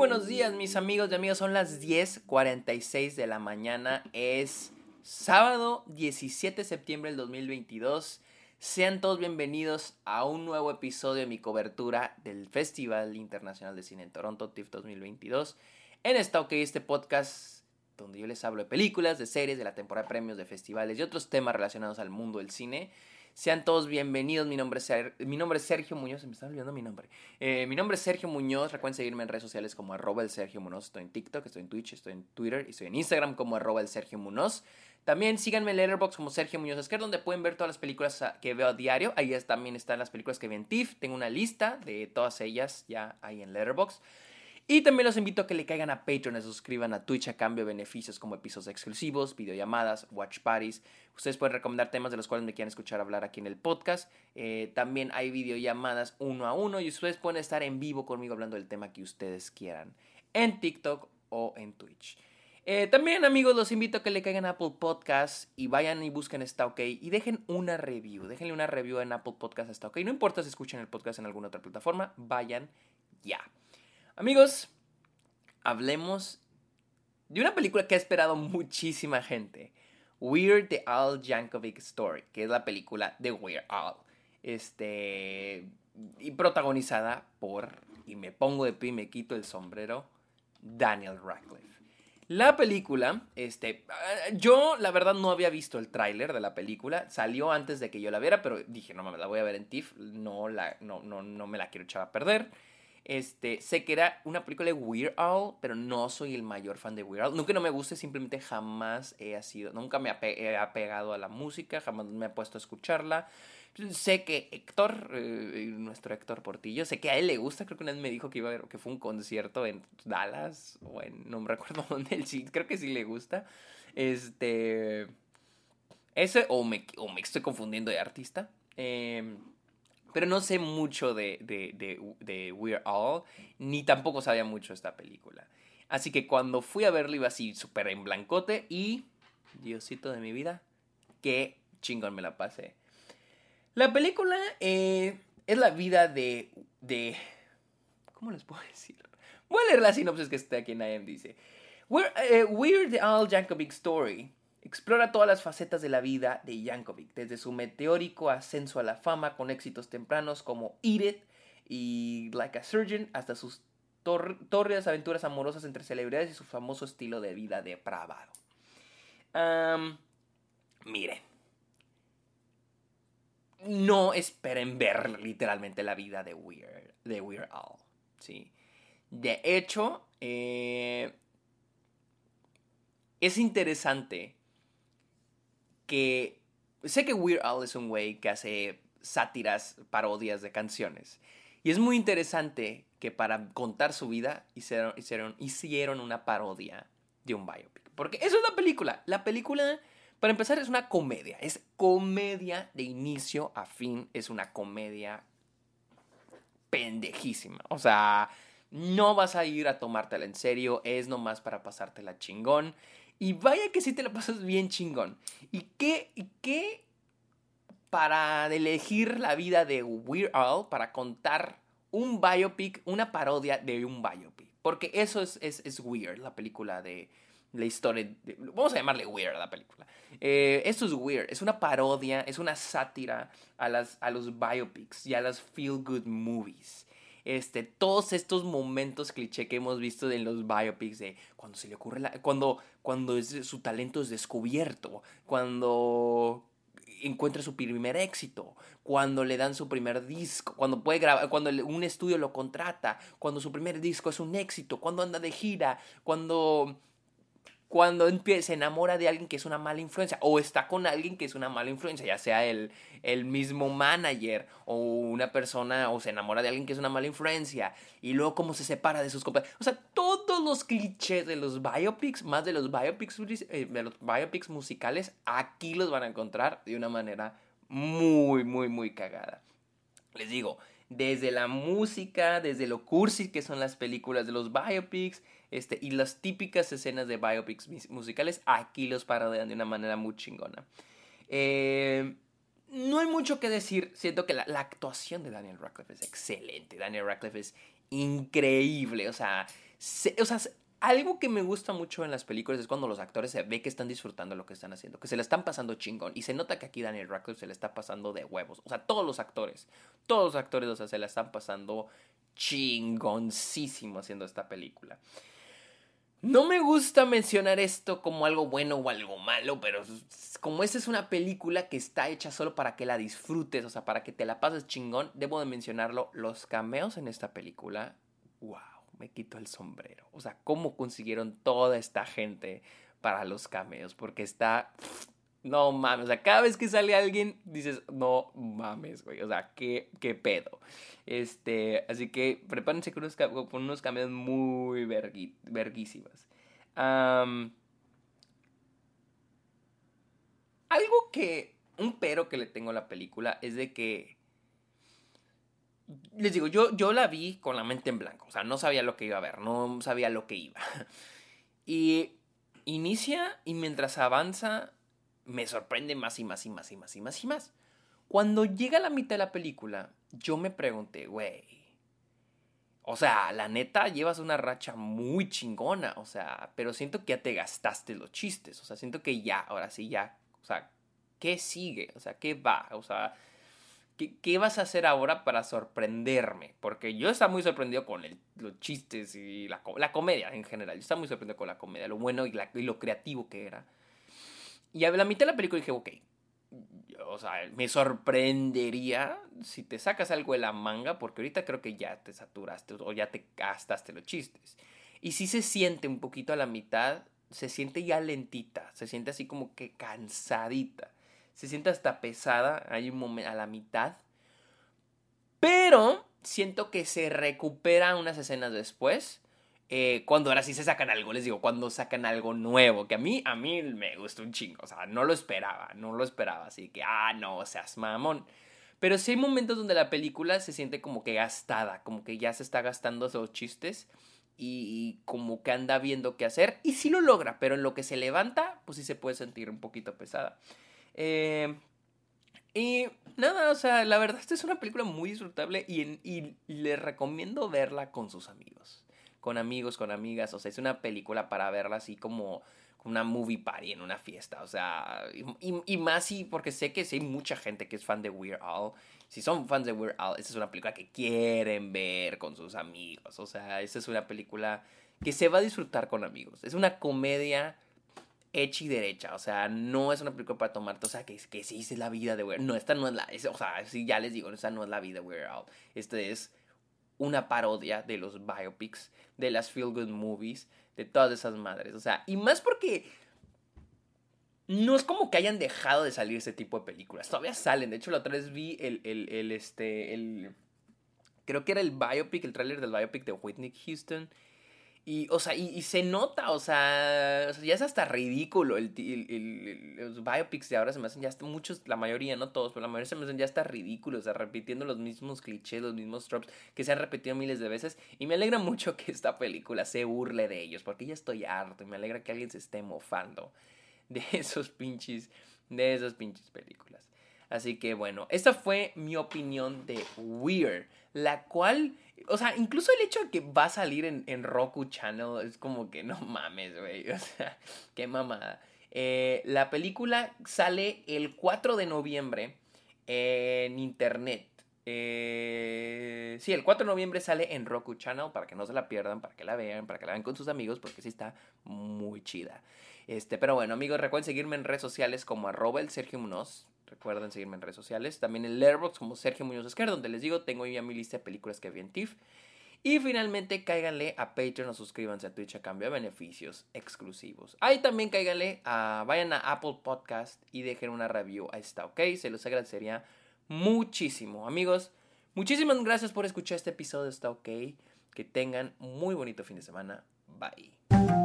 buenos días, mis amigos y amigas. Son las 10:46 de la mañana. Es sábado 17 de septiembre del 2022. Sean todos bienvenidos a un nuevo episodio de mi cobertura del Festival Internacional de Cine en Toronto, TIFF 2022. En esta OK, este podcast donde yo les hablo de películas, de series, de la temporada de premios, de festivales y otros temas relacionados al mundo del cine. Sean todos bienvenidos. Mi nombre es, mi nombre es Sergio Muñoz. Me está olvidando mi nombre. Eh, mi nombre es Sergio Muñoz. Recuerden seguirme en redes sociales como arroba el Sergio Muñoz. Estoy en TikTok, estoy en Twitch, estoy en Twitter y estoy en Instagram como arroba el Sergio Muñoz. También síganme en Letterboxd como Sergio Muñoz Esquer, donde pueden ver todas las películas ah, que veo a diario. Ahí también están las películas que vi en TIFF. Tengo una lista de todas ellas ya ahí en Letterboxd. Y también los invito a que le caigan a Patreon, se suscriban a Twitch a cambio de beneficios como episodios exclusivos, videollamadas, watch parties. Ustedes pueden recomendar temas de los cuales me quieran escuchar hablar aquí en el podcast. Eh, también hay videollamadas uno a uno y ustedes pueden estar en vivo conmigo hablando del tema que ustedes quieran en TikTok o en Twitch. Eh, también amigos los invito a que le caigan a Apple Podcasts y vayan y busquen Está OK y dejen una review. Déjenle una review en Apple Podcasts Está OK. No importa si escuchan el podcast en alguna otra plataforma, vayan ya. Amigos, hablemos de una película que ha esperado muchísima gente. Weird the Al Yankovic Story, que es la película de Weird Al. Este. Y protagonizada por. Y me pongo de pie y me quito el sombrero. Daniel Radcliffe. La película, este, yo la verdad no había visto el tráiler de la película, salió antes de que yo la viera, pero dije, no mames, la voy a ver en TIFF, no, la, no, no, no me la quiero echar a perder. Este, sé que era una película de Weird Al, pero no soy el mayor fan de Weird Al. Nunca no me guste, simplemente jamás he sido, nunca me he apegado a la música, jamás me he puesto a escucharla. Sé que Héctor, eh, nuestro Héctor Portillo, sé que a él le gusta, creo que una vez me dijo que iba a ver, que fue un concierto en Dallas, o en, no me recuerdo dónde, él sí, creo que sí le gusta. Este, ese, o me, o me estoy confundiendo de artista. Eh, pero no sé mucho de, de, de, de We're All, ni tampoco sabía mucho esta película. Así que cuando fui a verlo iba así súper en blancote y, Diosito de mi vida, qué chingón me la pasé. La película eh, es la vida de, de... ¿Cómo les puedo decir? Voy a leer la sinopsis que está aquí en IMDb. Dice, We're, uh, We're the Al Jankovic Story Explora todas las facetas de la vida de Yankovic, desde su meteórico ascenso a la fama con éxitos tempranos como Eat It y Like a Surgeon, hasta sus tórridas aventuras amorosas entre celebridades y su famoso estilo de vida depravado. miren, no esperen ver literalmente la vida de Weird, de Weird. ¿sí? De hecho, eh, es interesante que sé que Weird Al es un güey que hace sátiras, parodias de canciones. Y es muy interesante que para contar su vida hicieron, hicieron, hicieron una parodia de un biopic. Porque eso es la película. La película, para empezar, es una comedia. Es comedia de inicio a fin. Es una comedia pendejísima. O sea, no vas a ir a tomártela en serio. Es nomás para pasártela chingón. Y vaya que sí te la pasas bien chingón. ¿Y qué, y qué para elegir la vida de Weird Al, para contar un biopic, una parodia de un biopic? Porque eso es, es, Weird, la película de la historia. vamos a llamarle Weird a la película. Eh, esto es Weird, es una parodia, es una sátira a, las, a los biopics y a las feel good movies este, todos estos momentos cliché que hemos visto en los biopics de cuando se le ocurre la, cuando, cuando su talento es descubierto, cuando encuentra su primer éxito, cuando le dan su primer disco, cuando puede grabar, cuando un estudio lo contrata, cuando su primer disco es un éxito, cuando anda de gira, cuando cuando se enamora de alguien que es una mala influencia o está con alguien que es una mala influencia, ya sea el, el mismo manager o una persona o se enamora de alguien que es una mala influencia y luego cómo se separa de sus compañeros. O sea, todos los clichés de los biopics, más de los biopics, eh, de los biopics musicales, aquí los van a encontrar de una manera muy, muy, muy cagada. Les digo, desde la música, desde lo cursi que son las películas de los biopics, este, y las típicas escenas de biopics musicales, aquí los parodian de una manera muy chingona. Eh, no hay mucho que decir, siento que la, actuación de Daniel Radcliffe es excelente, Daniel Radcliffe es increíble, o sea, o sea, algo que me gusta mucho en las películas es cuando los actores se ve que están disfrutando lo que están haciendo, que se le están pasando chingón. Y se nota que aquí Daniel Radcliffe se le está pasando de huevos. O sea, todos los actores, todos los actores, o sea, se la están pasando chingoncísimo haciendo esta película. No me gusta mencionar esto como algo bueno o algo malo, pero como esta es una película que está hecha solo para que la disfrutes, o sea, para que te la pases chingón, debo de mencionarlo, los cameos en esta película, wow me quito el sombrero. O sea, ¿cómo consiguieron toda esta gente para los cameos? Porque está... No mames, o sea, cada vez que sale alguien dices, no mames, güey, o sea, qué, qué pedo. Este, así que prepárense con unos, con unos cameos muy verguísimas. algo que, un pero que le tengo a la película es de que les digo, yo, yo la vi con la mente en blanco, o sea, no sabía lo que iba a ver, no sabía lo que iba. Y inicia y mientras avanza me sorprende más y más y más y más y más y más. Cuando llega la mitad de la película, yo me pregunté, güey, o sea, la neta llevas una racha muy chingona, o sea, pero siento que ya te gastaste los chistes, o sea, siento que ya, ahora sí, ya, o sea, ¿qué sigue? O sea, ¿qué va? O sea, ¿Qué, vas a hacer ahora para sorprenderme? Porque yo estaba muy sorprendido con los chistes y la, comedia en general. Yo estaba muy sorprendido con la comedia, lo bueno y, lo creativo que era. Y a la mitad de la película dije, ok, o sea, me sorprendería si te sacas algo de la manga, porque ahorita creo que ya te saturaste o ya te gastaste los chistes. Y si se siente un poquito a la mitad, se siente ya lentita, se siente así como que cansadita se siente hasta pesada, hay un momento a la mitad. Pero siento que se recupera unas escenas después. Eh, cuando ahora sí se sacan algo, les digo, cuando sacan algo nuevo, que a mí, a mí me gustó un chingo, o sea, no lo esperaba, no lo esperaba, así que, ah, no, seas mamón. Pero sí hay momentos donde la película se siente como que gastada, como que ya se está gastando esos chistes y, como que anda viendo qué hacer, y sí lo logra, pero en lo que se levanta, pues sí se puede sentir un poquito pesada. Eh, y nada, o sea, la verdad, esta es una película muy disfrutable y, y le recomiendo verla con sus amigos. Con amigos, con amigas. O sea, es una película para verla así como una movie party en una fiesta. O sea, y, más sí, porque sé que sí hay mucha gente que es fan de Weird Al. Si son fans de Weird Al, esta es una película que quieren ver con sus amigos. O sea, esta es una película que se va a disfrutar con amigos. Es una comedia hecha y derecha. O sea, no es una película para tomarte. O sea, que, que sí es la vida de Weird No, esta no es la. o sea, sí, ya les digo, esta no es la vida de Weird Al. Este es una parodia de los biopics, de las feel good movies, de todas esas madres. O sea, y más porque. No es como que hayan dejado de salir ese tipo de películas. Todavía salen. De hecho, la otra vez vi el, el, este, el... Creo que era el biopic, el tráiler del biopic de Whitney Houston. Y, o sea, y, se nota, o sea, ya es hasta ridículo. El, los biopics de ahora se me hacen ya muchos, la mayoría, no todos, pero la mayoría se me hacen ya hasta ridículos, o sea, repitiendo los mismos clichés, los mismos tropes que se han repetido miles de veces. Y me alegra mucho que esta película se burle de ellos, porque ya estoy harto y me alegra que alguien se esté mofando de esos pinches, de esas pinches películas. Así que bueno, esta fue mi opinión de Weird, la cual o sea, incluso el hecho de que va a salir en, Roku Channel es como que no mames, güey. O sea, qué mamada. Eh, la película sale el 4 de noviembre en internet. Eh, sí, el 4 de noviembre sale en Roku Channel para que no se la pierdan, para que la vean, para que la vean con sus amigos, porque sí está muy chida. Este, pero bueno, amigos, recuerden seguirme en redes sociales como arroba el Sergio Munoz. Recuerden seguirme en redes sociales. También en Letterboxd como Sergio Muñoz Esquer, donde les digo, tengo ya mi lista de películas que vi en TIFF. Y finalmente, cáiganle a Patreon o suscríbanse a Twitch a cambio de beneficios exclusivos. Ahí también cáiganle a, vayan a Apple Podcast y dejen una review. Ahí está, ¿ok? Se los agradecería muchísimo. Amigos, muchísimas gracias por escuchar este episodio. Está ok. Que tengan muy bonito fin de semana. Bye.